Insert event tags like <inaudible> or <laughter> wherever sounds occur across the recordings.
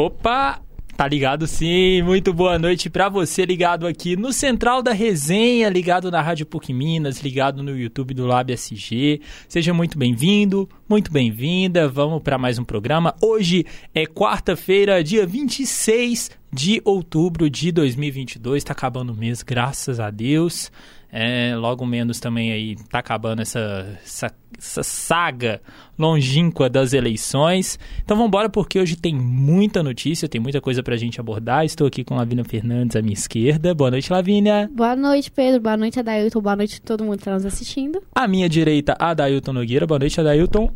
Opa! Tá ligado sim, muito boa noite para você ligado aqui no Central da Resenha, ligado na Rádio PUC Minas, ligado no YouTube do Lab SG. Seja muito bem-vindo, muito bem-vinda. Vamos para mais um programa. Hoje é quarta-feira, dia 26 de outubro de 2022. Tá acabando o mês, graças a Deus. É, logo menos também aí tá acabando essa, essa, essa, saga longínqua das eleições. Então vamos embora porque hoje tem muita notícia, tem muita coisa pra gente abordar. Estou aqui com Lavínia Fernandes à minha esquerda. Boa noite, Lavínia. Boa noite, Pedro. Boa noite, Adailton. Boa noite a todo mundo que está nos assistindo. À minha direita, Adailton Nogueira. Boa noite, Adailton.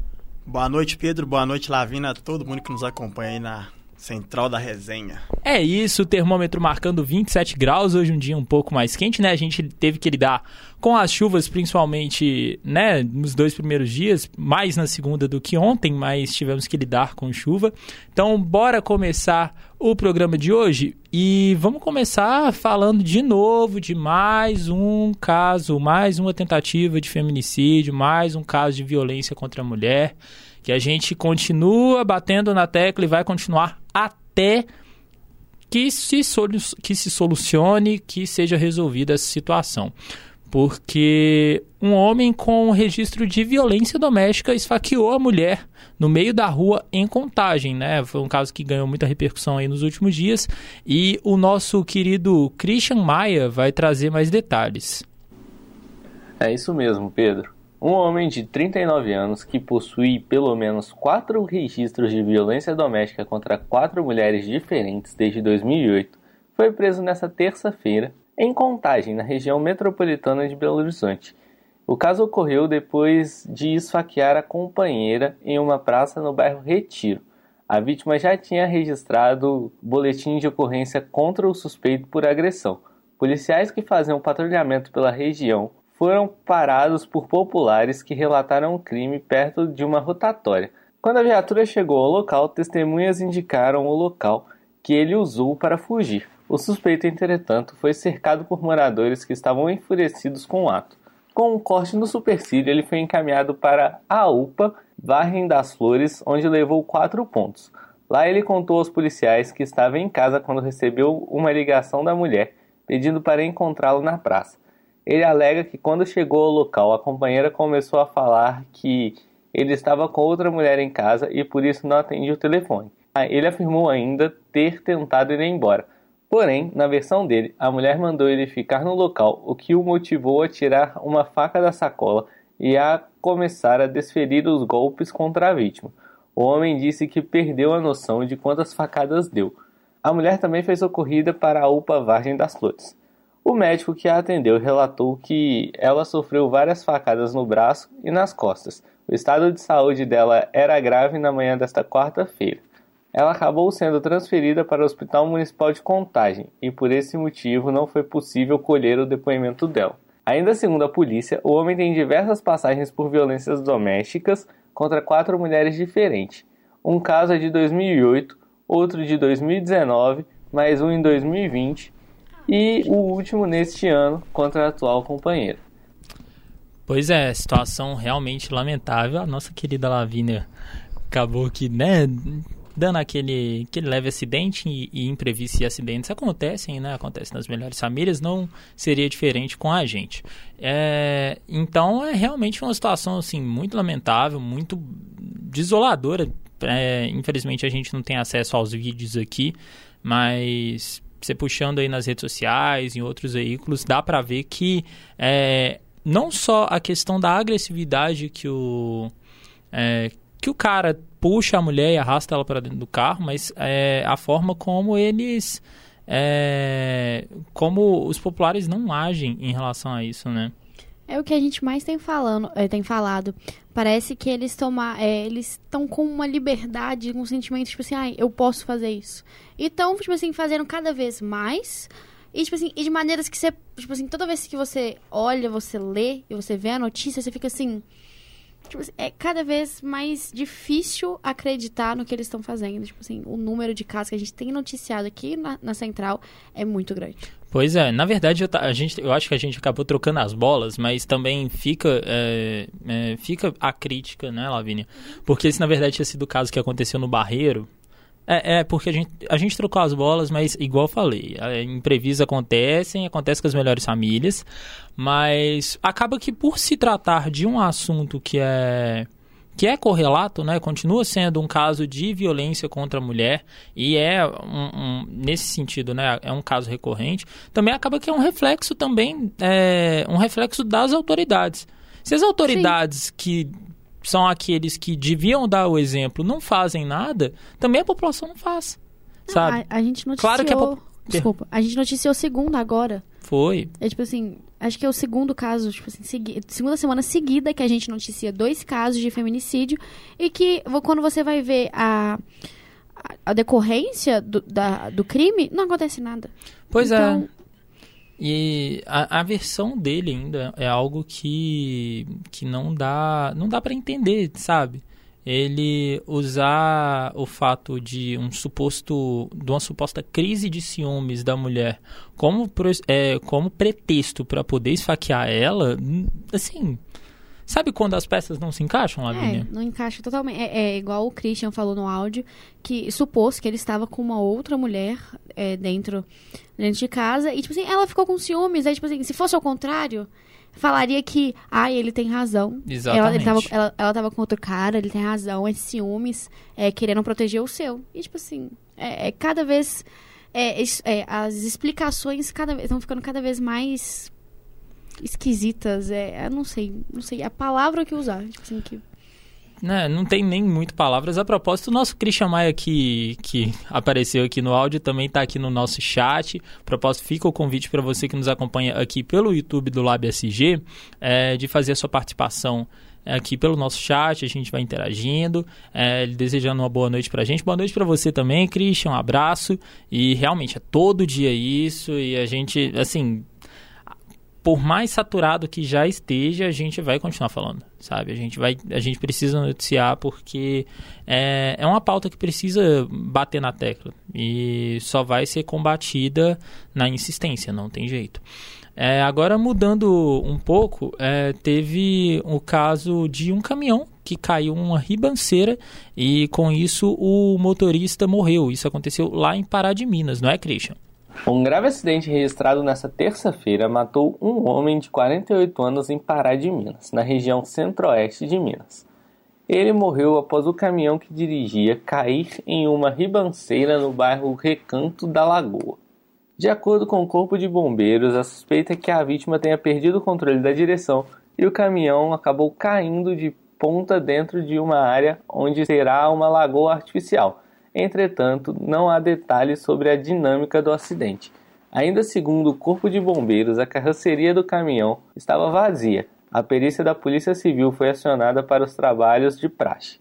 Boa noite, Pedro. Boa noite, Lavina, todo mundo que nos acompanha aí na Central da Resenha. É isso, o termômetro marcando 27 graus, hoje um dia um pouco mais quente, né? A gente teve que lidar com as chuvas, principalmente, né, nos dois primeiros dias, mais na segunda do que ontem, mas tivemos que lidar com chuva. Então, bora começar o programa de hoje e vamos começar falando de novo de mais um caso, mais uma tentativa de feminicídio, mais um caso de violência contra a mulher que a gente continua batendo na tecla e vai continuar até que se, que se solucione, que seja resolvida essa situação. Porque um homem com registro de violência doméstica esfaqueou a mulher no meio da rua em contagem, né? Foi um caso que ganhou muita repercussão aí nos últimos dias. E o nosso querido Christian Maia vai trazer mais detalhes. É isso mesmo, Pedro. Um homem de 39 anos que possui pelo menos quatro registros de violência doméstica contra quatro mulheres diferentes desde 2008 foi preso nesta terça-feira em Contagem, na região metropolitana de Belo Horizonte. O caso ocorreu depois de esfaquear a companheira em uma praça no bairro Retiro. A vítima já tinha registrado boletim de ocorrência contra o suspeito por agressão. Policiais que faziam patrulhamento pela região foram parados por populares que relataram o crime perto de uma rotatória. Quando a viatura chegou ao local, testemunhas indicaram o local que ele usou para fugir. O suspeito, entretanto, foi cercado por moradores que estavam enfurecidos com o ato. Com um corte no supercílio, ele foi encaminhado para a UPA Varrem das Flores, onde levou quatro pontos. Lá ele contou aos policiais que estava em casa quando recebeu uma ligação da mulher pedindo para encontrá-lo na praça. Ele alega que quando chegou ao local, a companheira começou a falar que ele estava com outra mulher em casa e por isso não atendia o telefone. Ah, ele afirmou ainda ter tentado ir embora. Porém, na versão dele, a mulher mandou ele ficar no local, o que o motivou a tirar uma faca da sacola e a começar a desferir os golpes contra a vítima. O homem disse que perdeu a noção de quantas facadas deu. A mulher também foi socorrida para a UPA Vargem das Flores. O médico que a atendeu relatou que ela sofreu várias facadas no braço e nas costas. O estado de saúde dela era grave na manhã desta quarta-feira. Ela acabou sendo transferida para o Hospital Municipal de Contagem e por esse motivo não foi possível colher o depoimento dela. Ainda segundo a polícia, o homem tem diversas passagens por violências domésticas contra quatro mulheres diferentes. Um caso é de 2008, outro de 2019, mais um em 2020 e o último neste ano contra a atual companheira. Pois é, situação realmente lamentável. A nossa querida Lavínia acabou que, né, dando aquele, aquele leve acidente e, e imprevistos e acidentes acontecem, né? Acontecem nas melhores famílias, não seria diferente com a gente. É, então é realmente uma situação assim muito lamentável, muito desoladora. É, infelizmente a gente não tem acesso aos vídeos aqui, mas você puxando aí nas redes sociais, em outros veículos, dá para ver que é, não só a questão da agressividade que o, é, que o cara puxa a mulher e arrasta ela para dentro do carro, mas é, a forma como eles. É, como os populares não agem em relação a isso, né? É o que a gente mais tem, falando, é, tem falado. Parece que eles tomar, é, eles estão com uma liberdade, um sentimento tipo assim, ah, eu posso fazer isso. E estão, tipo assim, fazendo cada vez mais. E, tipo assim, e de maneiras que você, tipo assim, toda vez que você olha, você lê e você vê a notícia, você fica assim. Tipo assim, é cada vez mais difícil acreditar no que eles estão fazendo. Tipo assim, o número de casos que a gente tem noticiado aqui na, na central é muito grande. Pois é, na verdade eu, a gente, eu acho que a gente acabou trocando as bolas, mas também fica, é, é, fica a crítica, né, Lavínia? Porque esse na verdade tinha sido o caso que aconteceu no Barreiro, É, é, porque a gente, a gente trocou as bolas, mas igual eu falei, imprevistos acontecem, acontece com as melhores famílias, mas acaba que por se tratar de um assunto que é que é correlato, né, continua sendo um caso de violência contra a mulher e é um, um, nesse sentido, né, é um caso recorrente. Também acaba que é um reflexo também, é, um reflexo das autoridades. Se as autoridades Sim. que são aqueles que deviam dar o exemplo não fazem nada, também a população não faz, não, sabe? A, a, gente noticiou... Claro que a Desculpa, a gente noticiou segunda agora. Foi. É tipo assim, acho que é o segundo caso, tipo assim, segui... segunda semana seguida que a gente noticia dois casos de feminicídio e que quando você vai ver a, a decorrência do, da, do crime, não acontece nada. Pois é. então... é. E a, a versão dele ainda é algo que, que não dá não dá para entender, sabe? Ele usar o fato de um suposto de uma suposta crise de ciúmes da mulher como é, como pretexto para poder esfaquear ela assim sabe quando as peças não se encaixam Lavínia? É, não encaixa totalmente é, é, igual o Christian falou no áudio que supôs que ele estava com uma outra mulher é, dentro dentro de casa e tipo assim ela ficou com ciúmes aí tipo assim se fosse ao contrário falaria que, ah, ele tem razão. Exatamente. Ela, tava, ela, ela tava com outro cara, ele tem razão, é ciúmes, é querendo proteger o seu. E, tipo assim, é, é cada vez. É, é, as explicações cada estão ficando cada vez mais esquisitas. É, eu não sei, não sei a palavra que usar. Tipo assim, que né, não tem nem muito palavras. A propósito, o nosso Christian Maia que, que apareceu aqui no áudio também está aqui no nosso chat. A propósito, fica o convite para você que nos acompanha aqui pelo YouTube do Lab SG é, de fazer a sua participação aqui pelo nosso chat, a gente vai interagindo, é, desejando uma boa noite pra gente. Boa noite para você também, Christian, um abraço. E realmente é todo dia isso e a gente, assim, por mais saturado que já esteja, a gente vai continuar falando, sabe? A gente vai, a gente precisa noticiar porque é, é uma pauta que precisa bater na tecla e só vai ser combatida na insistência, não tem jeito. É, agora mudando um pouco, é, teve o caso de um caminhão que caiu uma ribanceira e com isso o motorista morreu. Isso aconteceu lá em Pará de Minas, não é, Christian? Um grave acidente registrado nesta terça-feira matou um homem de 48 anos em Pará de Minas, na região centro-oeste de Minas. Ele morreu após o caminhão que dirigia cair em uma ribanceira no bairro Recanto da Lagoa. De acordo com o Corpo de Bombeiros, a suspeita é que a vítima tenha perdido o controle da direção e o caminhão acabou caindo de ponta dentro de uma área onde será uma lagoa artificial Entretanto, não há detalhes sobre a dinâmica do acidente. Ainda segundo o Corpo de Bombeiros, a carroceria do caminhão estava vazia. A perícia da Polícia Civil foi acionada para os trabalhos de praxe.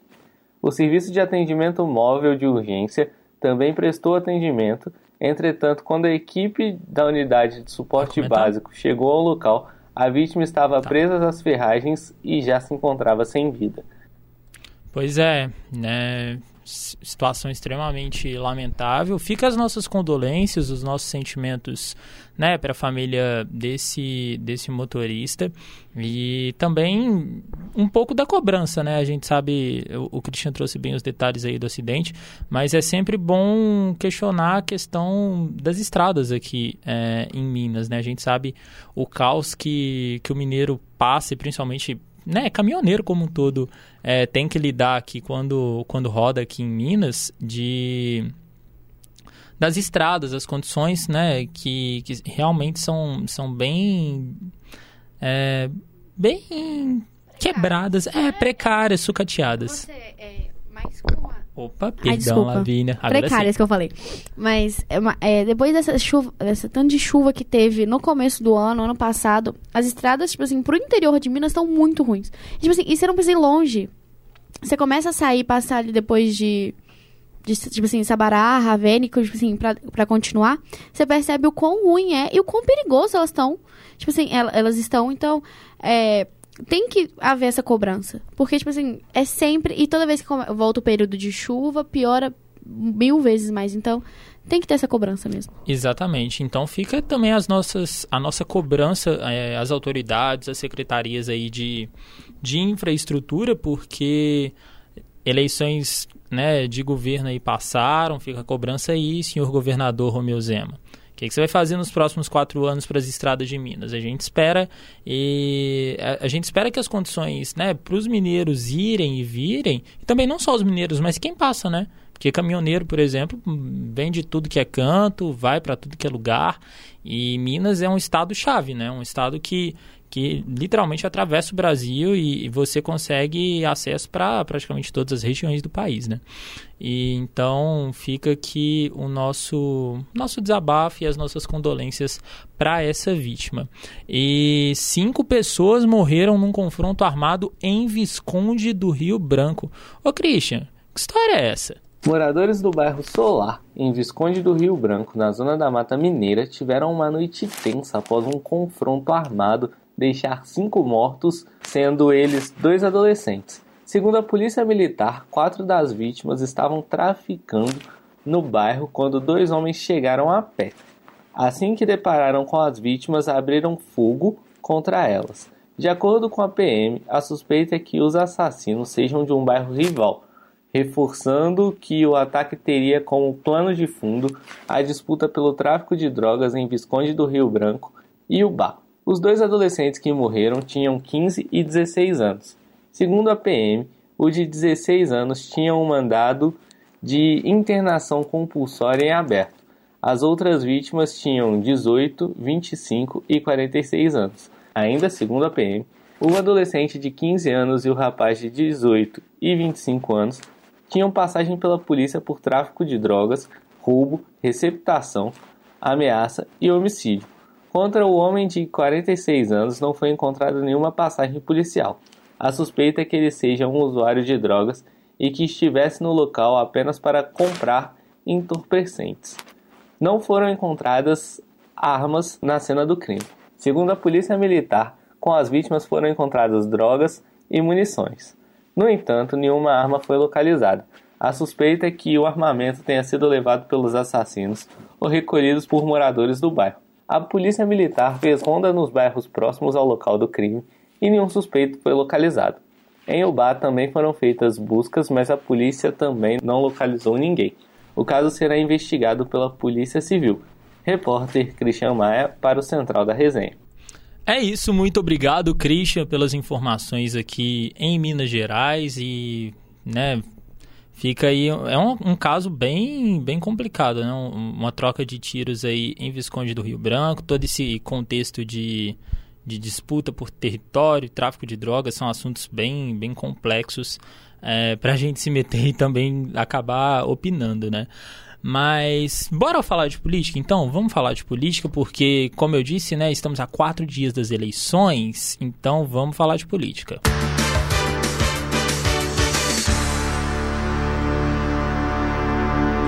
O Serviço de Atendimento Móvel de Urgência também prestou atendimento. Entretanto, quando a equipe da unidade de suporte básico chegou ao local, a vítima estava tá. presa às ferragens e já se encontrava sem vida. Pois é, né? Situação extremamente lamentável. Fica as nossas condolências, os nossos sentimentos, né, para a família desse desse motorista e também um pouco da cobrança, né? A gente sabe, o, o Cristian trouxe bem os detalhes aí do acidente, mas é sempre bom questionar a questão das estradas aqui é, em Minas, né? A gente sabe o caos que que o mineiro passa, e principalmente né, caminhoneiro como um todo é, tem que lidar aqui quando, quando roda aqui em Minas de das estradas, as condições, né, que, que realmente são, são bem é, bem quebradas, é, precárias, sucateadas. Você é com a Opa, perdão, Ai, Lavínia. Agora Precárias sim. que eu falei. Mas é, é, depois dessa chuva, dessa tanto de chuva que teve no começo do ano, ano passado, as estradas, tipo assim, pro interior de Minas estão muito ruins. E, tipo assim, e você não precisa ir longe. Você começa a sair, passar ali depois de, de tipo assim, Sabará, Ravênico, tipo assim, pra, pra continuar, você percebe o quão ruim é e o quão perigoso elas estão. Tipo assim, elas estão, então, é, tem que haver essa cobrança. Porque, tipo assim, é sempre. E toda vez que volta o período de chuva, piora mil vezes mais. Então, tem que ter essa cobrança mesmo. Exatamente. Então fica também as nossas, a nossa cobrança, é, as autoridades, as secretarias aí de, de infraestrutura, porque eleições né, de governo aí passaram, fica a cobrança aí, senhor governador Romeu Zema. Que, que, você vai fazer nos próximos quatro anos para as estradas de Minas? A gente espera e a, a gente espera que as condições, né, para os mineiros irem e virem, e também não só os mineiros, mas quem passa, né? Porque caminhoneiro, por exemplo, vem de tudo que é canto, vai para tudo que é lugar. E Minas é um estado chave, né? Um estado que que literalmente atravessa o Brasil e, e você consegue acesso para praticamente todas as regiões do país, né? E então fica aqui o nosso nosso desabafo e as nossas condolências para essa vítima. E cinco pessoas morreram num confronto armado em Visconde do Rio Branco. Ô Christian, que história é essa? Moradores do bairro Solar, em Visconde do Rio Branco, na zona da Mata Mineira, tiveram uma noite tensa após um confronto armado deixar cinco mortos, sendo eles dois adolescentes. Segundo a polícia militar, quatro das vítimas estavam traficando no bairro quando dois homens chegaram a pé. Assim que depararam com as vítimas, abriram fogo contra elas. De acordo com a PM, a suspeita é que os assassinos sejam de um bairro rival, reforçando que o ataque teria como plano de fundo a disputa pelo tráfico de drogas em Visconde do Rio Branco e Bar. Os dois adolescentes que morreram tinham 15 e 16 anos. Segundo a PM, o de 16 anos tinha um mandado de internação compulsória em aberto. As outras vítimas tinham 18, 25 e 46 anos. Ainda segundo a PM, o adolescente de 15 anos e o rapaz de 18 e 25 anos tinham passagem pela polícia por tráfico de drogas, roubo, receptação, ameaça e homicídio. Contra o homem de 46 anos não foi encontrada nenhuma passagem policial. A suspeita é que ele seja um usuário de drogas e que estivesse no local apenas para comprar entorpecentes. Não foram encontradas armas na cena do crime. Segundo a polícia militar, com as vítimas foram encontradas drogas e munições. No entanto, nenhuma arma foi localizada. A suspeita é que o armamento tenha sido levado pelos assassinos ou recolhidos por moradores do bairro. A polícia militar fez ronda nos bairros próximos ao local do crime e nenhum suspeito foi localizado. Em Ubá também foram feitas buscas, mas a polícia também não localizou ninguém. O caso será investigado pela Polícia Civil. Repórter Christian Maia para o Central da Resenha. É isso, muito obrigado, Christian, pelas informações aqui em Minas Gerais e né, Fica aí, é um, um, caso bem, bem complicado, né? uma troca de tiros aí em Visconde do Rio Branco, todo esse contexto de, de disputa por território, tráfico de drogas, são assuntos bem, bem complexos é, para a gente se meter <laughs> e também acabar opinando, né? Mas bora falar de política então? Vamos falar de política porque, como eu disse, né, estamos a quatro dias das eleições, então vamos falar de política.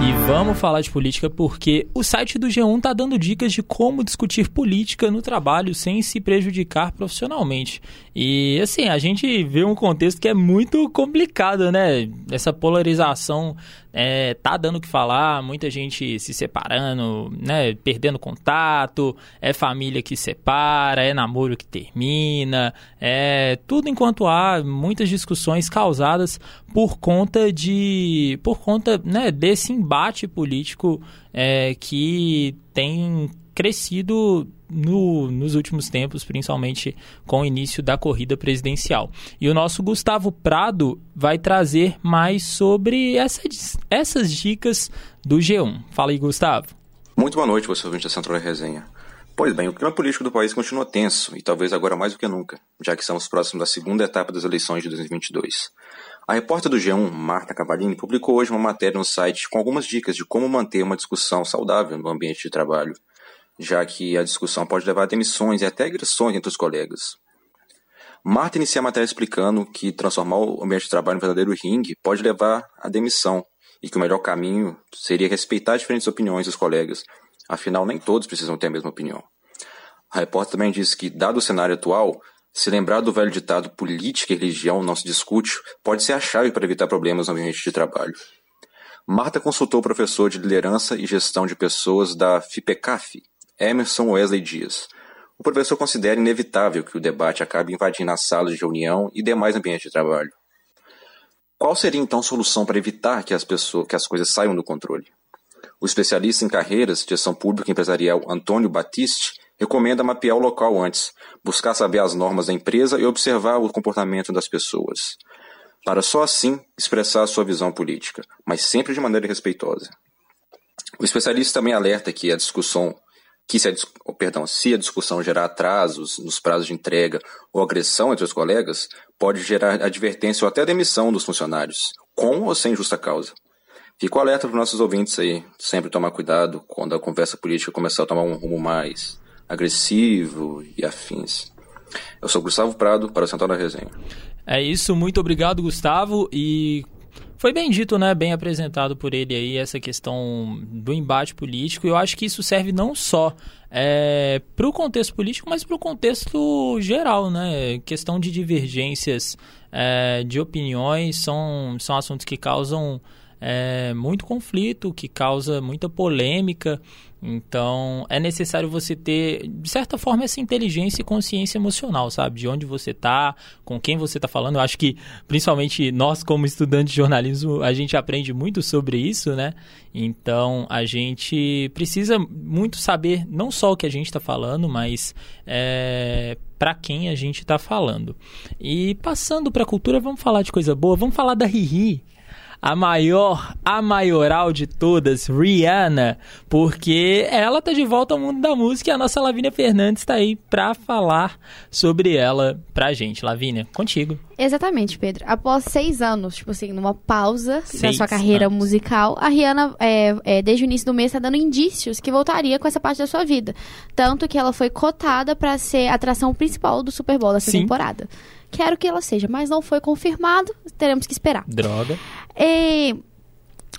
E vamos falar de política porque o site do G1 está dando dicas de como discutir política no trabalho sem se prejudicar profissionalmente. E assim, a gente vê um contexto que é muito complicado, né? Essa polarização é, tá dando o que falar, muita gente se separando, né, perdendo contato, é família que separa, é namoro que termina, é tudo enquanto há muitas discussões causadas por conta de, por conta, né, desse embate político é, que tem crescido no, nos últimos tempos, principalmente com o início da corrida presidencial. E o nosso Gustavo Prado vai trazer mais sobre essas, essas dicas do G1. Fala aí, Gustavo. Muito boa noite, você ouvinte da Central Resenha. Pois bem, o clima político do país continua tenso, e talvez agora mais do que nunca, já que estamos próximos da segunda etapa das eleições de 2022. A repórter do G1, Marta Cavalini, publicou hoje uma matéria no site com algumas dicas de como manter uma discussão saudável no ambiente de trabalho já que a discussão pode levar a demissões e até agressões entre os colegas. Marta inicia a matéria explicando que transformar o ambiente de trabalho em verdadeiro ringue pode levar à demissão e que o melhor caminho seria respeitar as diferentes opiniões dos colegas, afinal nem todos precisam ter a mesma opinião. A repórter também diz que, dado o cenário atual, se lembrar do velho ditado política e religião não se discute pode ser a chave para evitar problemas no ambiente de trabalho. Marta consultou o professor de liderança e gestão de pessoas da FIPECAF, Emerson Wesley Dias. O professor considera inevitável que o debate acabe invadindo as salas de reunião e demais ambientes de trabalho. Qual seria então a solução para evitar que as pessoas, que as coisas saiam do controle? O especialista em carreiras, gestão pública e empresarial Antônio Batiste recomenda mapear o local antes, buscar saber as normas da empresa e observar o comportamento das pessoas, para só assim expressar a sua visão política, mas sempre de maneira respeitosa. O especialista também alerta que a discussão que se a, perdão, se a discussão gerar atrasos nos prazos de entrega ou agressão entre os colegas, pode gerar advertência ou até demissão dos funcionários, com ou sem justa causa. Fico alerta para os nossos ouvintes aí, sempre tomar cuidado quando a conversa política começar a tomar um rumo mais agressivo e afins. Eu sou Gustavo Prado, para o Central da Resenha. É isso, muito obrigado, Gustavo. E foi bem dito, né? Bem apresentado por ele aí, essa questão do embate político. Eu acho que isso serve não só é, para o contexto político, mas para o contexto geral, né? Questão de divergências é, de opiniões são, são assuntos que causam é, muito conflito, que causa muita polêmica. Então, é necessário você ter, de certa forma, essa inteligência e consciência emocional, sabe? De onde você está, com quem você está falando. Eu acho que, principalmente nós, como estudantes de jornalismo, a gente aprende muito sobre isso, né? Então, a gente precisa muito saber não só o que a gente está falando, mas é, para quem a gente está falando. E passando para a cultura, vamos falar de coisa boa. Vamos falar da Riri a maior, a maioral de todas, Rihanna, porque ela tá de volta ao mundo da música e a nossa Lavínia Fernandes está aí para falar sobre ela pra gente. Lavínia, contigo. Exatamente, Pedro. Após seis anos, tipo assim, numa pausa seis da sua carreira anos. musical, a Rihanna, é, é, desde o início do mês, está dando indícios que voltaria com essa parte da sua vida. Tanto que ela foi cotada para ser a atração principal do Super Bowl dessa Sim. temporada. Quero que ela seja, mas não foi confirmado, teremos que esperar. Droga. E...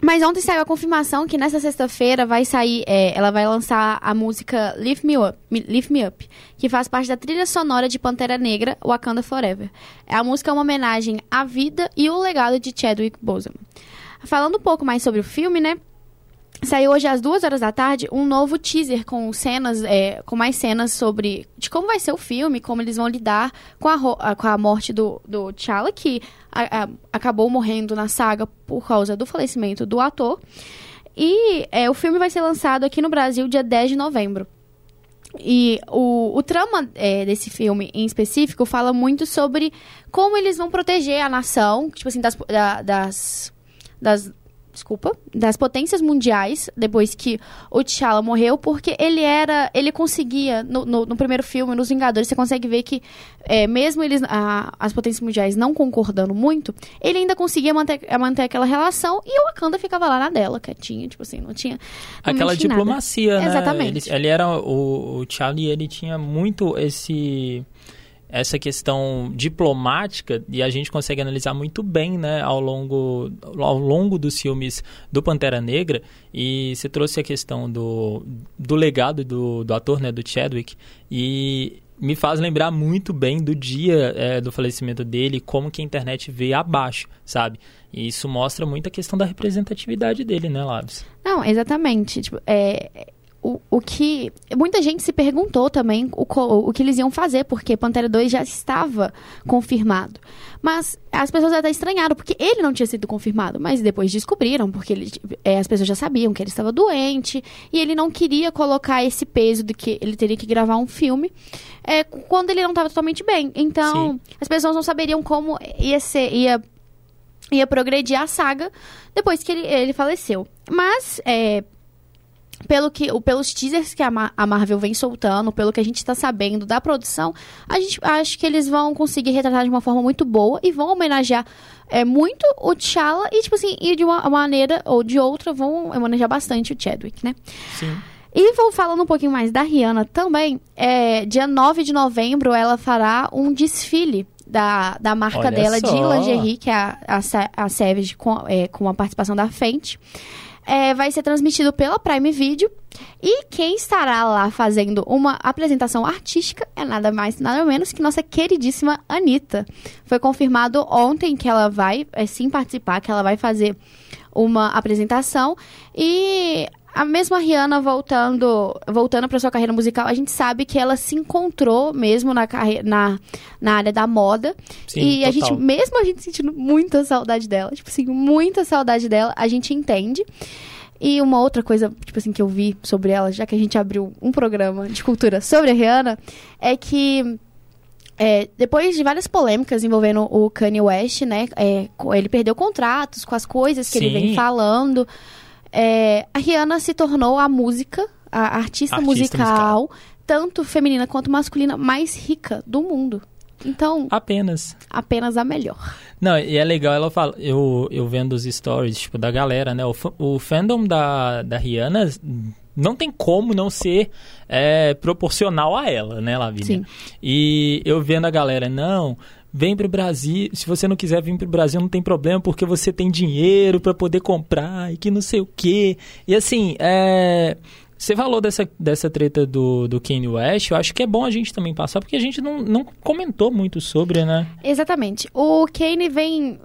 Mas ontem saiu a confirmação que nessa sexta-feira vai sair, é, ela vai lançar a música Lift Me Up, Lift Me Up, que faz parte da trilha sonora de Pantera Negra, Wakanda Forever. A música é uma homenagem à vida e o legado de Chadwick Boseman. Falando um pouco mais sobre o filme, né? Saiu hoje às duas horas da tarde um novo teaser com cenas, é, com mais cenas sobre de como vai ser o filme, como eles vão lidar com a, com a morte do, do T'Challa, que a, a, acabou morrendo na saga por causa do falecimento do ator. E é, o filme vai ser lançado aqui no Brasil dia 10 de novembro. E o, o trama é, desse filme em específico fala muito sobre como eles vão proteger a nação, tipo assim, das, da, das, das desculpa, das potências mundiais, depois que o T'Challa morreu, porque ele era, ele conseguia, no, no, no primeiro filme, nos Vingadores, você consegue ver que, é, mesmo eles, a, as potências mundiais não concordando muito, ele ainda conseguia manter, manter aquela relação e o Wakanda ficava lá na dela, quietinha, tipo assim, não tinha... Não aquela diplomacia, nada. né? Exatamente. Ele, ele era, o, o T'Challa, ele tinha muito esse essa questão diplomática e a gente consegue analisar muito bem né, ao, longo, ao longo dos filmes do Pantera Negra e você trouxe a questão do, do legado do, do ator, né, do Chadwick e me faz lembrar muito bem do dia é, do falecimento dele, como que a internet veio abaixo, sabe? E isso mostra muito a questão da representatividade dele, né, Labs? Não, exatamente. Tipo, é, o, o que. Muita gente se perguntou também o, o que eles iam fazer, porque Pantera 2 já estava confirmado. Mas as pessoas até estranharam, porque ele não tinha sido confirmado. Mas depois descobriram, porque ele, é, as pessoas já sabiam que ele estava doente. E ele não queria colocar esse peso de que ele teria que gravar um filme é, quando ele não estava totalmente bem. Então, Sim. as pessoas não saberiam como ia ser. Ia, ia progredir a saga depois que ele, ele faleceu. Mas, é, pelo que, pelos teasers que a, a Marvel vem soltando, pelo que a gente está sabendo da produção, a gente acha que eles vão conseguir retratar de uma forma muito boa e vão homenagear é, muito o T'Challa e, tipo assim, e de uma maneira ou de outra vão homenagear bastante o Chadwick, né? Sim. E vou falando um pouquinho mais da Rihanna também. É, dia 9 de novembro ela fará um desfile da, da marca Olha dela só. de lingerie, que é a, a, a Savage, com, é, com a participação da Fenty é, vai ser transmitido pela Prime Video. E quem estará lá fazendo uma apresentação artística é nada mais, nada menos que nossa queridíssima Anitta. Foi confirmado ontem que ela vai é, sim participar, que ela vai fazer uma apresentação. E a mesma Rihanna voltando, voltando para sua carreira musical, a gente sabe que ela se encontrou mesmo na, carreira, na, na área da moda. Sim, e a total. gente, mesmo a gente sentindo muita saudade dela, tipo assim, muita saudade dela, a gente entende. E uma outra coisa, tipo assim, que eu vi sobre ela, já que a gente abriu um programa de cultura sobre a Rihanna, é que é, depois de várias polêmicas envolvendo o Kanye West, né? é, ele perdeu contratos com as coisas que ele Sim. vem falando. É, a Rihanna se tornou a música, a artista, Artista musical, tanto feminina quanto masculina, mais rica do mundo. Então, Apenas. apenas a melhor. Não, e é legal ela fala, eu, eu vendo os stories, tipo, da galera, né? O, o fandom da, da Rihanna não tem como não ser é, proporcional a ela, né, Lavínia? Sim. E eu vendo a galera, não, vem pro Brasil, se você não quiser vir pro Brasil não tem problema, porque você tem dinheiro pra poder comprar e que não sei o quê. E assim, é... Você falou dessa, dessa treta do, do Kanye West, eu acho que é bom a gente também passar, porque a gente não, não comentou muito sobre, né? Exatamente. O Kane vem.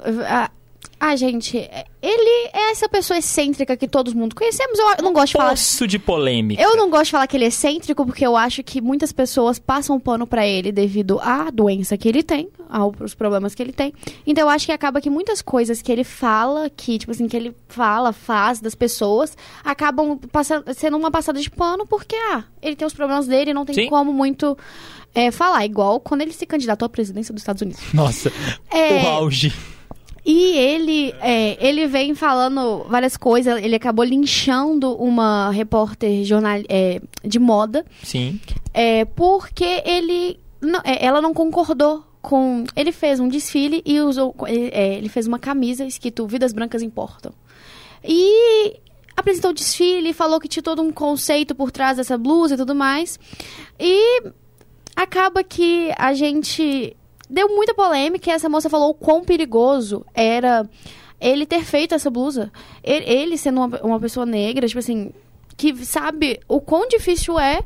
Ah, gente, ele é essa pessoa excêntrica que todo mundo conhecemos. Eu, não gosto de falar. Poço de polêmica. Eu não gosto de falar que ele é excêntrico porque eu acho que muitas pessoas passam pano pra ele devido à doença que ele tem, aos problemas que ele tem. Então eu acho que acaba que muitas coisas que ele fala, que tipo assim, que ele fala, faz das pessoas, acabam passando, sendo uma passada de pano porque ah, ele tem os problemas dele, não tem Sim. como muito é, falar, igual quando ele se candidatou à presidência dos Estados Unidos. Nossa, É, o auge. E ele, é, ele vem falando várias coisas. Ele acabou linchando uma repórter jornal, é, de moda Sim. é, porque ele, não- é, ela não concordou com. Ele fez um desfile e usou. Ele, é, ele fez uma camisa escrito Vidas Brancas Importam. E apresentou o desfile, falou que tinha todo um conceito por trás dessa blusa e tudo mais. E acaba que a gente deu muita polêmica e essa moça falou o quão perigoso era ele ter feito essa blusa. Ele, ele sendo uma, uma pessoa negra, tipo assim, que sabe o quão difícil é,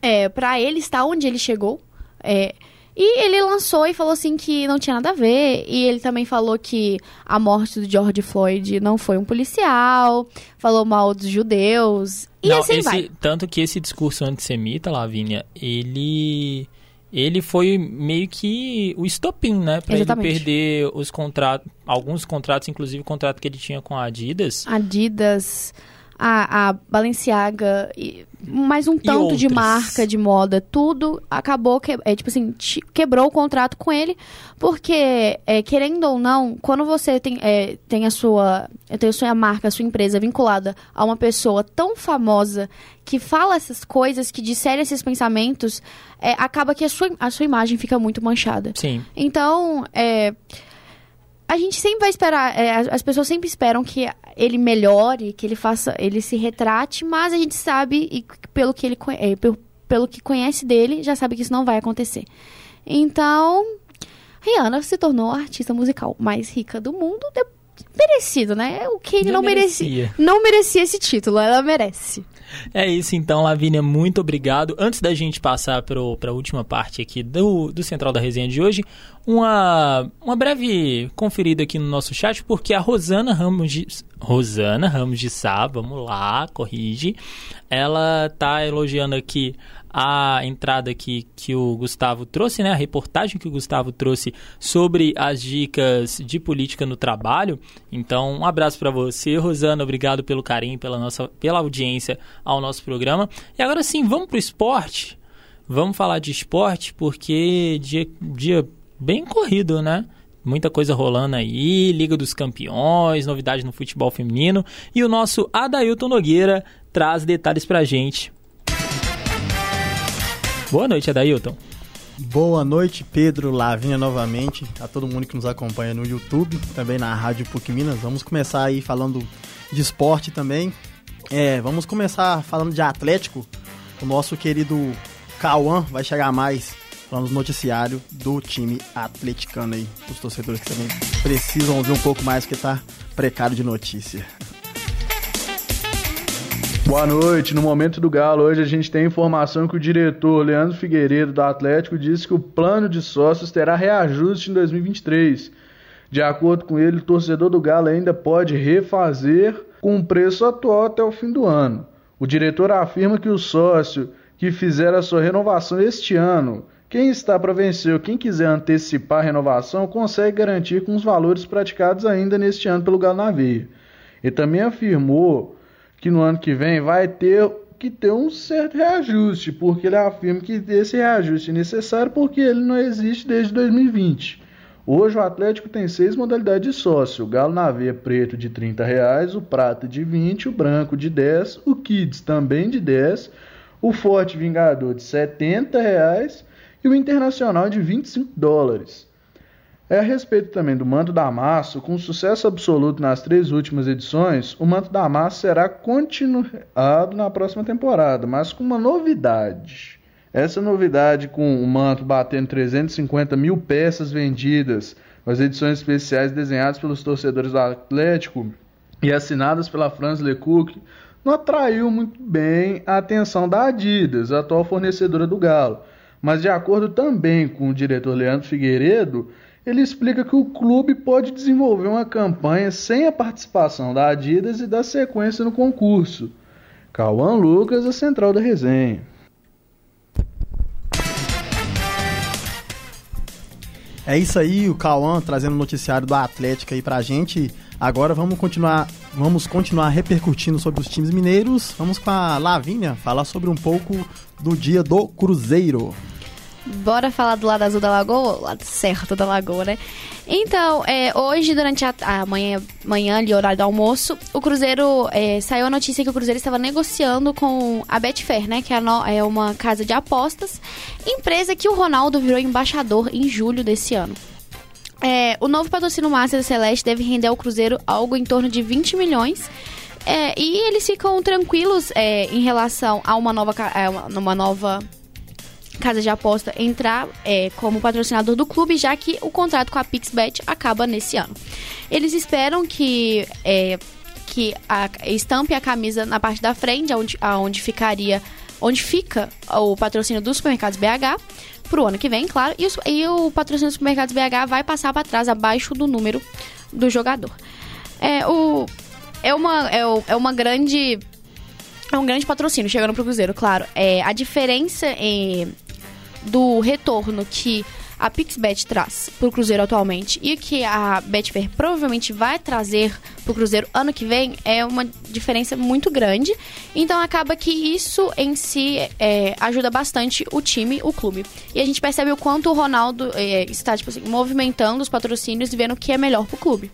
é para ele estar onde ele chegou. É, e ele lançou e falou assim que não tinha nada a ver. E ele também falou que a morte do George Floyd não foi um policial. Falou mal dos judeus. E Não, assim esse- vai. tanto que esse discurso antissemita, Lavínia, ele ele foi meio que o estopim, né, Pra ele Exatamente. perder os contratos, alguns contratos, inclusive o contrato que ele tinha com a Adidas. Adidas, a, a Balenciaga, e mais um tanto de marca de moda, tudo acabou, que, é, tipo assim, quebrou o contrato com ele, porque, é, querendo ou não, quando você tem, é, tem a sua, tem a sua marca, a sua empresa vinculada a uma pessoa tão famosa que fala essas coisas, que dissere esses pensamentos, é, acaba que a sua, a sua imagem fica muito manchada. Sim. Então, é, a gente sempre vai esperar, é, as- as pessoas sempre esperam que ele melhore, que ele faça, ele se retrate, mas a gente sabe, e pelo que ele é, pelo, pelo que conhece dele, já sabe que isso não vai acontecer. Então, Rihanna se tornou a artista musical mais rica do mundo, de- merecido, né? O que ele Já não merecia. merecia. Não merecia esse título, ela merece. É isso então, Lavínia, muito obrigado. Antes da gente passar para a última parte aqui do, do Central da Resenha de hoje, uma, uma breve conferida aqui no nosso chat, porque a Rosana Ramos de, Rosana Ramos de Sá, vamos lá, corrige, ela tá elogiando aqui a entrada aqui que o Gustavo trouxe, né? A reportagem que o Gustavo trouxe sobre as dicas de política no trabalho. Então, um abraço para você, Rosana. Obrigado pelo carinho, pela nossa, pela audiência ao nosso programa. E agora sim, vamos pro esporte. Vamos falar de esporte porque dia, dia bem corrido, né? Muita coisa rolando aí, Liga dos Campeões, novidade no futebol feminino. E o nosso Adailton Nogueira traz detalhes pra gente. Boa noite, Adailton. Boa noite, Pedro, Lavinha novamente, a todo mundo que nos acompanha no YouTube, também na Rádio PUC Minas. Vamos começar aí falando de esporte também. É, vamos começar falando de Atlético. O nosso querido Cauã vai chegar mais falando do noticiário do time atleticano aí. Os torcedores que também precisam ouvir um pouco mais porque tá precário de notícia. Boa noite. No momento do Galo, hoje a gente tem informação que o diretor Leandro Figueiredo do Atlético disse que o plano de sócios terá reajuste em 2023. De acordo com ele, o torcedor do Galo ainda pode refazer com o preço atual até o fim do ano. O diretor afirma que o sócio que fizer a sua renovação este ano, quem está para vencer ou quem quiser antecipar a renovação, consegue garantir com os valores praticados ainda neste ano pelo Galo na Veia. E também afirmou que no ano que vem vai ter que ter um certo reajuste, porque ele afirma que esse reajuste é necessário porque ele não existe desde 2020. Hoje o Atlético tem seis modalidades de sócio: o Galo na veia preto de 30 reais, o prata de 20, o branco de 10, o Kids também de 10, o Forte Vingador de 70 reais e o Internacional de 25 dólares. É a respeito também do Manto da Massa, com sucesso absoluto nas três últimas edições, o Manto da Massa será continuado na próxima temporada, mas com uma novidade. Essa novidade com o manto batendo 350 mil peças vendidas, as edições especiais desenhadas pelos torcedores do Atlético e assinadas pela Franz Lecoq, não atraiu muito bem a atenção da Adidas, atual fornecedora do Galo. Mas de acordo também com o diretor Leandro Figueiredo, ele explica que o clube pode desenvolver uma campanha sem a participação da Adidas e da sequência no concurso. Cauã Lucas, a central da resenha. É isso aí, o Cauã trazendo o noticiário do Atlético aí pra gente. Agora vamos continuar, vamos continuar repercutindo sobre os times mineiros. Vamos com a Lavínia falar sobre um pouco do dia do Cruzeiro. Bora falar do lado azul da lagoa, lado certo da lagoa, né? Então, é, hoje, durante a, a manhã, manhã ali, horário do almoço, o Cruzeiro é, saiu a notícia que o Cruzeiro estava negociando com a Betfair, né? Que é, no, é uma casa de apostas, empresa que o Ronaldo virou embaixador em julho desse ano. É, o novo patrocínio Master Celeste deve render ao Cruzeiro algo em torno de 20 milhões. É, e eles ficam tranquilos é, em relação a uma nova, a uma nova casa de aposta entrar é, como patrocinador do clube, já que o contrato com a Pixbet acaba nesse ano. Eles esperam que é, que a, estampe a camisa na parte da frente, onde, aonde ficaria, onde fica o patrocínio dos supermercados BH pro ano que vem, claro, e, os, e o patrocínio dos supermercados BH vai passar para trás abaixo do número do jogador. É, o, é, uma, é, é uma grande é um grande patrocínio chegando pro Cruzeiro, claro. É, a diferença é, do retorno que a Pixbet traz para o Cruzeiro atualmente e que a Betfair provavelmente vai trazer para o Cruzeiro ano que vem é uma diferença muito grande. Então acaba que isso em si é, ajuda bastante o time, o clube. E a gente percebe o quanto o Ronaldo é, está tipo assim, movimentando os patrocínios e vendo o que é melhor para o clube.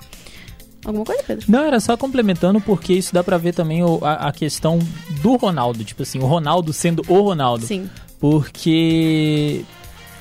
Alguma coisa, Pedro? Não, era só complementando, porque isso dá pra ver também o, a, a, questão do Ronaldo. Tipo assim, o Ronaldo sendo o Ronaldo. Sim. Porque,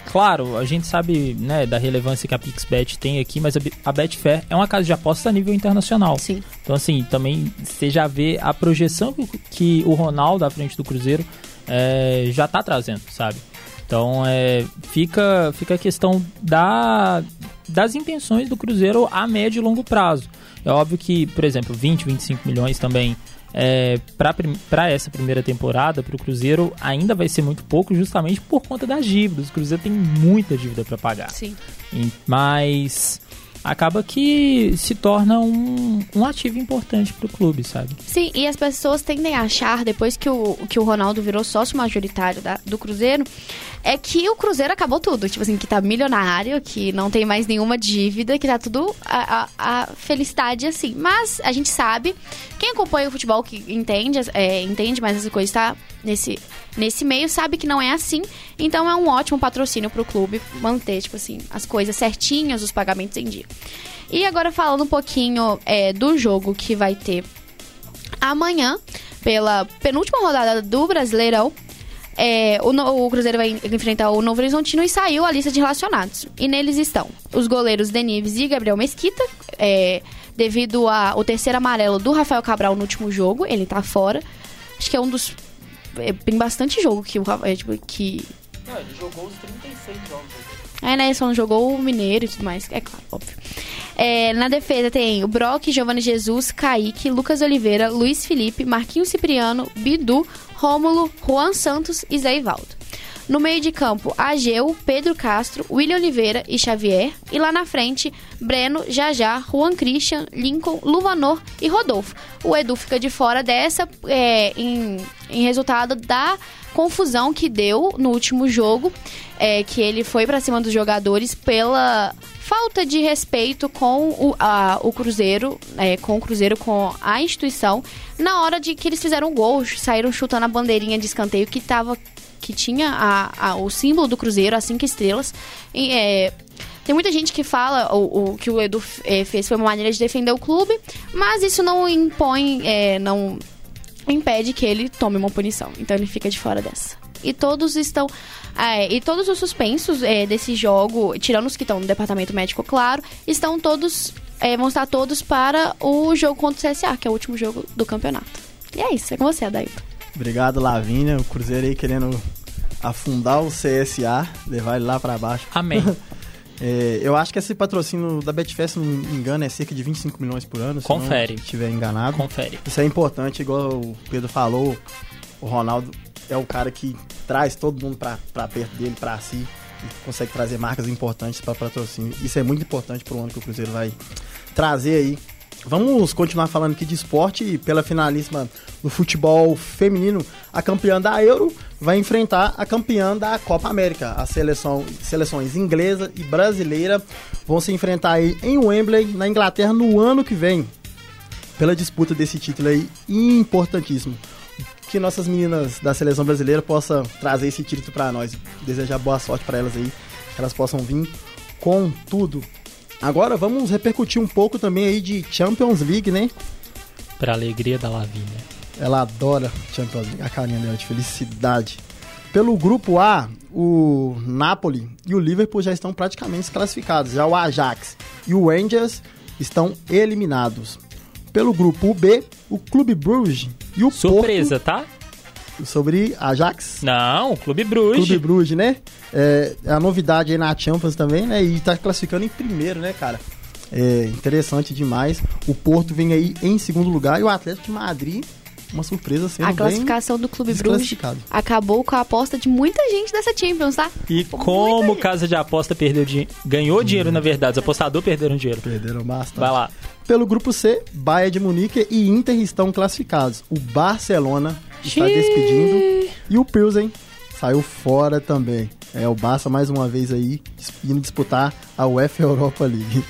claro, a gente sabe né, da relevância que a PixBet tem aqui, mas a, Betfair é uma casa de apostas a nível internacional. Sim. Então, assim, também você já vê a projeção que, o Ronaldo à frente do Cruzeiro é, já tá trazendo, sabe? Então, é, fica, fica a questão da, das intenções do Cruzeiro a médio e longo prazo. É óbvio que, por exemplo, 20, 25 milhões também é, para essa primeira temporada, para o Cruzeiro, ainda vai ser muito pouco, justamente por conta das dívidas. O Cruzeiro tem muita dívida para pagar. Sim. Mas acaba que se torna um, um ativo importante para o clube, sabe? Sim, e as pessoas tendem a achar, depois que o, que o Ronaldo virou sócio majoritário da, do Cruzeiro, é que o Cruzeiro acabou tudo. Tipo assim, que tá milionário, que não tem mais nenhuma dívida, que tá tudo a, a, a felicidade assim. Mas a gente sabe, quem acompanha o futebol, que entende, é, entende mais essas coisas, tá nesse, nesse meio, sabe que não é assim. Então é um ótimo patrocínio pro clube manter, tipo assim, as coisas certinhas, os pagamentos em dia. E agora falando um pouquinho é, do jogo que vai ter amanhã, pela penúltima rodada do Brasileirão, é, o, o, Cruzeiro vai enfrentar o Novo Horizontino e saiu a lista de relacionados. E neles estão os goleiros Denives e Gabriel Mesquita, é, devido ao terceiro amarelo do Rafael Cabral no último jogo, ele tá fora. Acho que é um dos. É, tem bastante jogo que o é, tipo, que. Não, ele jogou os 36 jogos. É, né? Só não jogou o Mineiro e tudo mais. É claro, óbvio. É, na defesa tem o Brock, Giovanni Jesus, Kaique, Lucas Oliveira, Luiz Felipe, Marquinhos Cipriano, Bidu, Rômulo, Juan Santos e Zé Ivaldo. No meio de campo, Ageu, Pedro Castro, William Oliveira e Xavier. E lá na frente, Breno, Jajá, Juan Christian, Lincoln, Luvanor e Rodolfo. O Edu fica de fora dessa é, em, em resultado da confusão que deu no último jogo, é, que ele foi para cima dos jogadores pela falta de respeito com o, a, o Cruzeiro, é, com o Cruzeiro, com a instituição, na hora de que eles fizeram um gol, saíram chutando a bandeirinha de escanteio que tava que tinha a, a, o símbolo do Cruzeiro, as cinco estrelas. E, é, tem muita gente que fala o, o que o Edu é, fez foi uma maneira de defender o clube, mas isso não impõe, é, não impede que ele tome uma punição. Então ele fica de fora dessa. E todos estão. É, e todos os suspensos é, desse jogo, tirando os que estão no departamento médico, claro, estão todos. É, vão estar todos para o jogo contra o CSA, que é o último jogo do campeonato. E é isso, é com você, Adailton. Obrigado, Lavínia. O Cruzeiro aí querendo afundar o CSA, levar ele lá para baixo. Amém. <laughs> É, eu acho que esse patrocínio da Betfair, se não me engano, é cerca de 25 milhões por ano. Confere. Se estiver enganado. Confere. Isso é importante, igual o Pedro falou. O Ronaldo é o cara que traz todo mundo para perto dele, para si. E consegue trazer marcas importantes para patrocínio. Isso é muito importante para o ano que o Cruzeiro vai trazer aí Vamos continuar falando aqui de esporte. Pela finalíssima do futebol feminino, a campeã da Euro vai enfrentar a campeã da Copa América. As seleção, seleções inglesa e brasileira vão se enfrentar aí em Wembley, na Inglaterra, no ano que vem. Pela disputa desse título aí importantíssimo. Que nossas meninas da seleção brasileira possam trazer esse título para nós. Desejar boa sorte para elas aí. Que elas possam vir com tudo. Agora vamos repercutir um pouco também aí de Champions League, né? Pra alegria da Lavínia. Ela adora Champions League, a carinha dela de felicidade. Pelo grupo A, o Napoli e o Liverpool já estão praticamente classificados. Já o Ajax e o Rangers estão eliminados. Pelo grupo B, o Clube Bruges e o Surpresa, Porto... tá? Sobre Ajax? Não, Clube Bruges. Clube Bruges, né? É, é a novidade aí na Champions também, né? E tá classificando em primeiro, né, cara? É interessante demais. O Porto vem aí em segundo lugar e o Atlético de Madrid uma surpresa sendo A classificação do Clube Bruges acabou com a aposta de muita gente dessa Champions, tá? E como casa de aposta perdeu dinheiro, ganhou hum. dinheiro na verdade, os apostadores perderam dinheiro. Perderam bastante. Vai lá. Pelo grupo C, Bayern de Munique e Inter estão classificados. O Barcelona está despedindo e o Pilsen saiu fora também. É o Barça mais uma vez aí indo disputar a UEFA Europa League.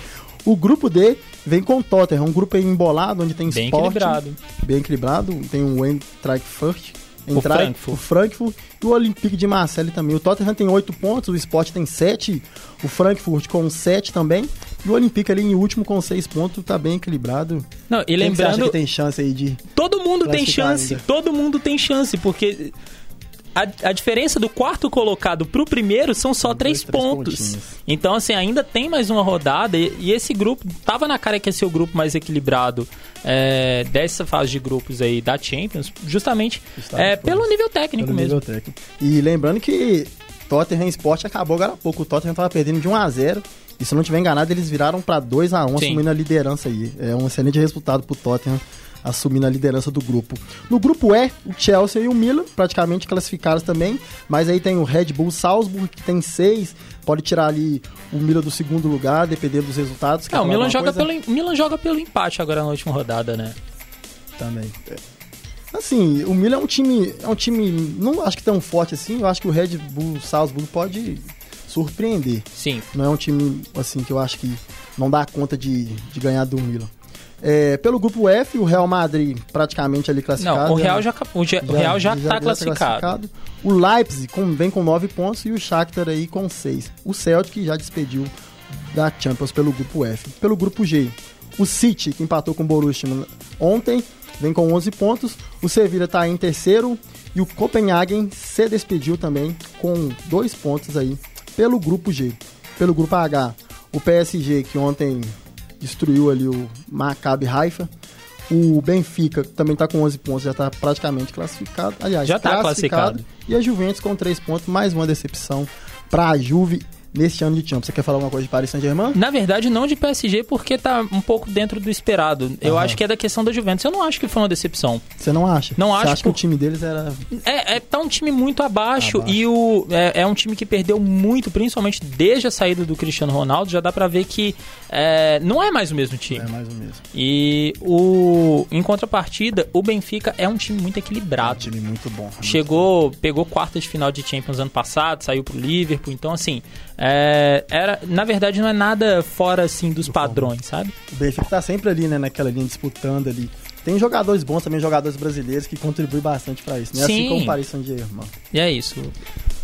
O grupo D vem com o Tottenham, um grupo embolado onde tem bem Sport, equilibrado. bem equilibrado, tem o Eintracht Frankfurt, o Frankfurt. o Frankfurt e o Olympique de Marseille também. O Tottenham tem 8 pontos, o Sport tem 7, o Frankfurt com 7 também, e o Olympique ali em último com 6 pontos, tá bem equilibrado. Não, e lembrando... Quem que tem chance aí de... Todo mundo tem chance, ainda? todo mundo tem chance, porque a, a diferença do quarto colocado pro primeiro são só três, três pontos. Pontinhos. Então, assim, ainda tem mais uma rodada. E, e, esse grupo tava na cara que ia ser o grupo mais equilibrado é, dessa fase de grupos aí da Champions, justamente é, pelo nível técnico pelo mesmo. Nível técnico. E lembrando que Tottenham Sport acabou agora há pouco. O Tottenham tava perdendo de 1 a 0 e se não tiver enganado, eles viraram para 2 a 1 assumindo a liderança aí. É um excelente resultado pro Tottenham assumindo a liderança do grupo. No grupo E, o Chelsea e o Milan, praticamente classificados também, mas aí tem o Red Bull Salzburg, que tem seis, pode tirar ali o Milan do segundo lugar, dependendo dos resultados. Não, o Milan joga, pelo, Milan joga pelo empate agora na última rodada, né? Também. Assim, o Milan é um time, é um time, não acho que tão forte assim, eu acho que o Red Bull Salzburg pode surpreender. Sim. Não é um time, assim, que eu acho que não dá conta de, de ganhar do Milan. É, pelo grupo F, o Real Madrid praticamente ali classificado. Não, o Real já, o, já, o Real já, está classificado. classificado. O Leipzig com, vem com 9 pontos e o Shakhtar aí com 6. O Celtic já despediu da Champions pelo grupo F. Pelo grupo G, o City, que empatou com o Borussia ontem, vem com 11 pontos. O Sevilla está em terceiro e o Copenhagen se despediu também com 2 pontos aí pelo grupo G. Pelo grupo H, o PSG, que ontem destruiu ali o Maccabi Haifa. O Benfica também está com 11 pontos, já está praticamente classificado. Aliás, já está classificado. E a Juventus com 3 pontos, mais uma decepção para a Juve neste ano de Champions. Você quer falar alguma coisa de Paris Saint-Germain? Na verdade, não de PSG, porque tá um pouco dentro do esperado. Eu Aham. acho que é da questão da Juventus. Eu não acho que foi uma decepção. Você não acha? Não Você acho acha que o por- time deles era... É, é, tá um time muito abaixo, Abaixo. e o, é, é um time que perdeu muito, principalmente desde a saída do Cristiano Ronaldo. Já dá pra ver que é, não é mais o mesmo time. É mais ou menos. E o, em contrapartida, o Benfica é um time muito Um equilibrado. time muito bom. Chegou, pegou quarta de final de Champions ano passado, saiu pro Liverpool. Então, assim, é, era, na verdade, não é nada fora assim dos padrões, sabe? O Benfica tá sempre ali, né, naquela linha disputando ali. Tem jogadores bons também, jogadores brasileiros que contribuem bastante pra isso, né? Assim Sim. como o Paris Saint-Germain. E é isso.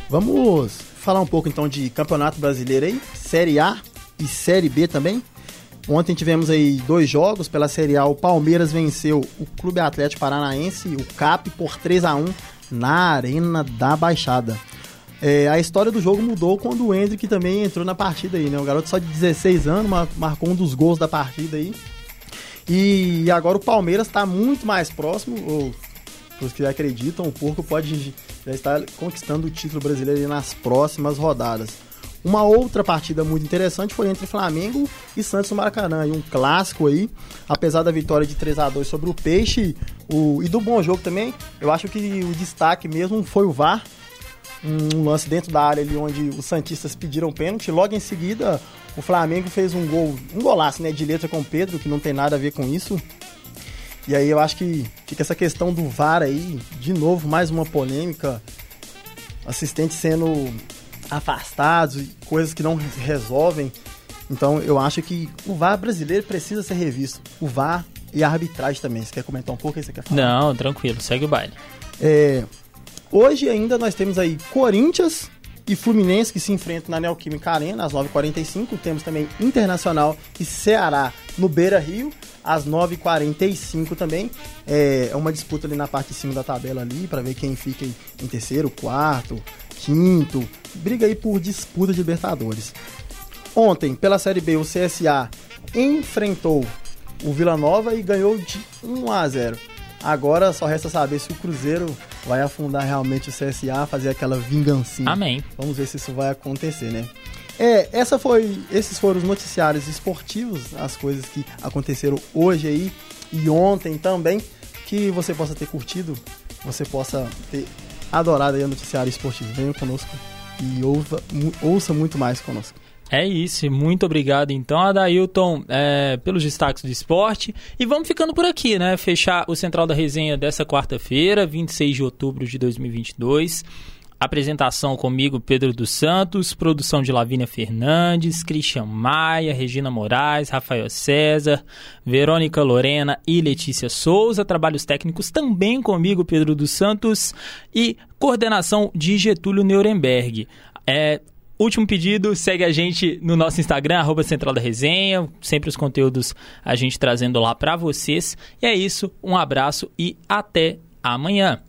Vamos falar um pouco então de Campeonato Brasileiro aí, Série A e Série B também. Ontem tivemos aí dois jogos pela Série A. O Palmeiras venceu o Clube Atlético Paranaense, o CAP, por 3 a 1 na Arena da Baixada. É, a história do jogo mudou quando o Hendrick também entrou na partida aí, né? O garoto só de 16 anos mar- marcou um dos gols da partida aí. E agora o Palmeiras está muito mais próximo, ou para os que acreditam, o Porco pode já estar conquistando o título brasileiro nas próximas rodadas. Uma outra partida muito interessante foi entre Flamengo e Santos no Maracanã, e um clássico aí, apesar da vitória de 3 a 2 sobre o Peixe o, e do bom jogo também, eu acho que o destaque mesmo foi o VAR, um lance dentro da área ali onde os Santistas pediram pênalti. Logo em seguida, o Flamengo fez um gol, um golaço, né, de letra com o Pedro, que não tem nada a ver com isso. E aí eu acho que fica essa questão do VAR aí, de novo, mais uma polêmica. Assistentes sendo afastados, e coisas que não resolvem. Então eu acho que o VAR brasileiro precisa ser revisto. O VAR e a arbitragem também. Você quer comentar um pouco? Você quer falar? Não, tranquilo, segue o baile. É, hoje ainda nós temos aí Corinthians e Fluminense que se enfrentam na Neoquímica Arena às 9h45. Temos também Internacional e Ceará no Beira Rio às 9h45 também. É é uma disputa ali na parte de cima da tabela ali para ver quem fica em em terceiro, quarto, quinto. Briga aí por disputa de Libertadores. Ontem, pela Série B, o CSA enfrentou o Vila Nova e ganhou de 1 a 0. Agora só resta saber se o Cruzeiro vai afundar realmente o CSA, fazer aquela vingancinha. Amém. Vamos ver se isso vai acontecer, né? É, essa foi, esses foram os noticiários esportivos, as coisas que aconteceram hoje aí e ontem também, que você possa ter curtido, você possa ter adorado aí o noticiário esportivo. Venha conosco e ouça, mu- ouça muito mais conosco. É isso, muito obrigado então, Adailton, é, pelos destaques do esporte. E vamos ficando por aqui, né? Fechar o Central da Resenha dessa quarta-feira, 26 de outubro de 2022. Apresentação comigo, Pedro dos Santos, produção de Lavínia Fernandes, Christian Maia, Regina Moraes, Rafael César, Verônica Lorena e Letícia Souza. Trabalhos técnicos também comigo, Pedro dos Santos, e coordenação de Getúlio Nuremberg. É, Último pedido, segue a gente no nosso Instagram, arroba Central da Resenha, sempre os conteúdos a gente trazendo lá pra vocês. E é isso, um abraço e até amanhã.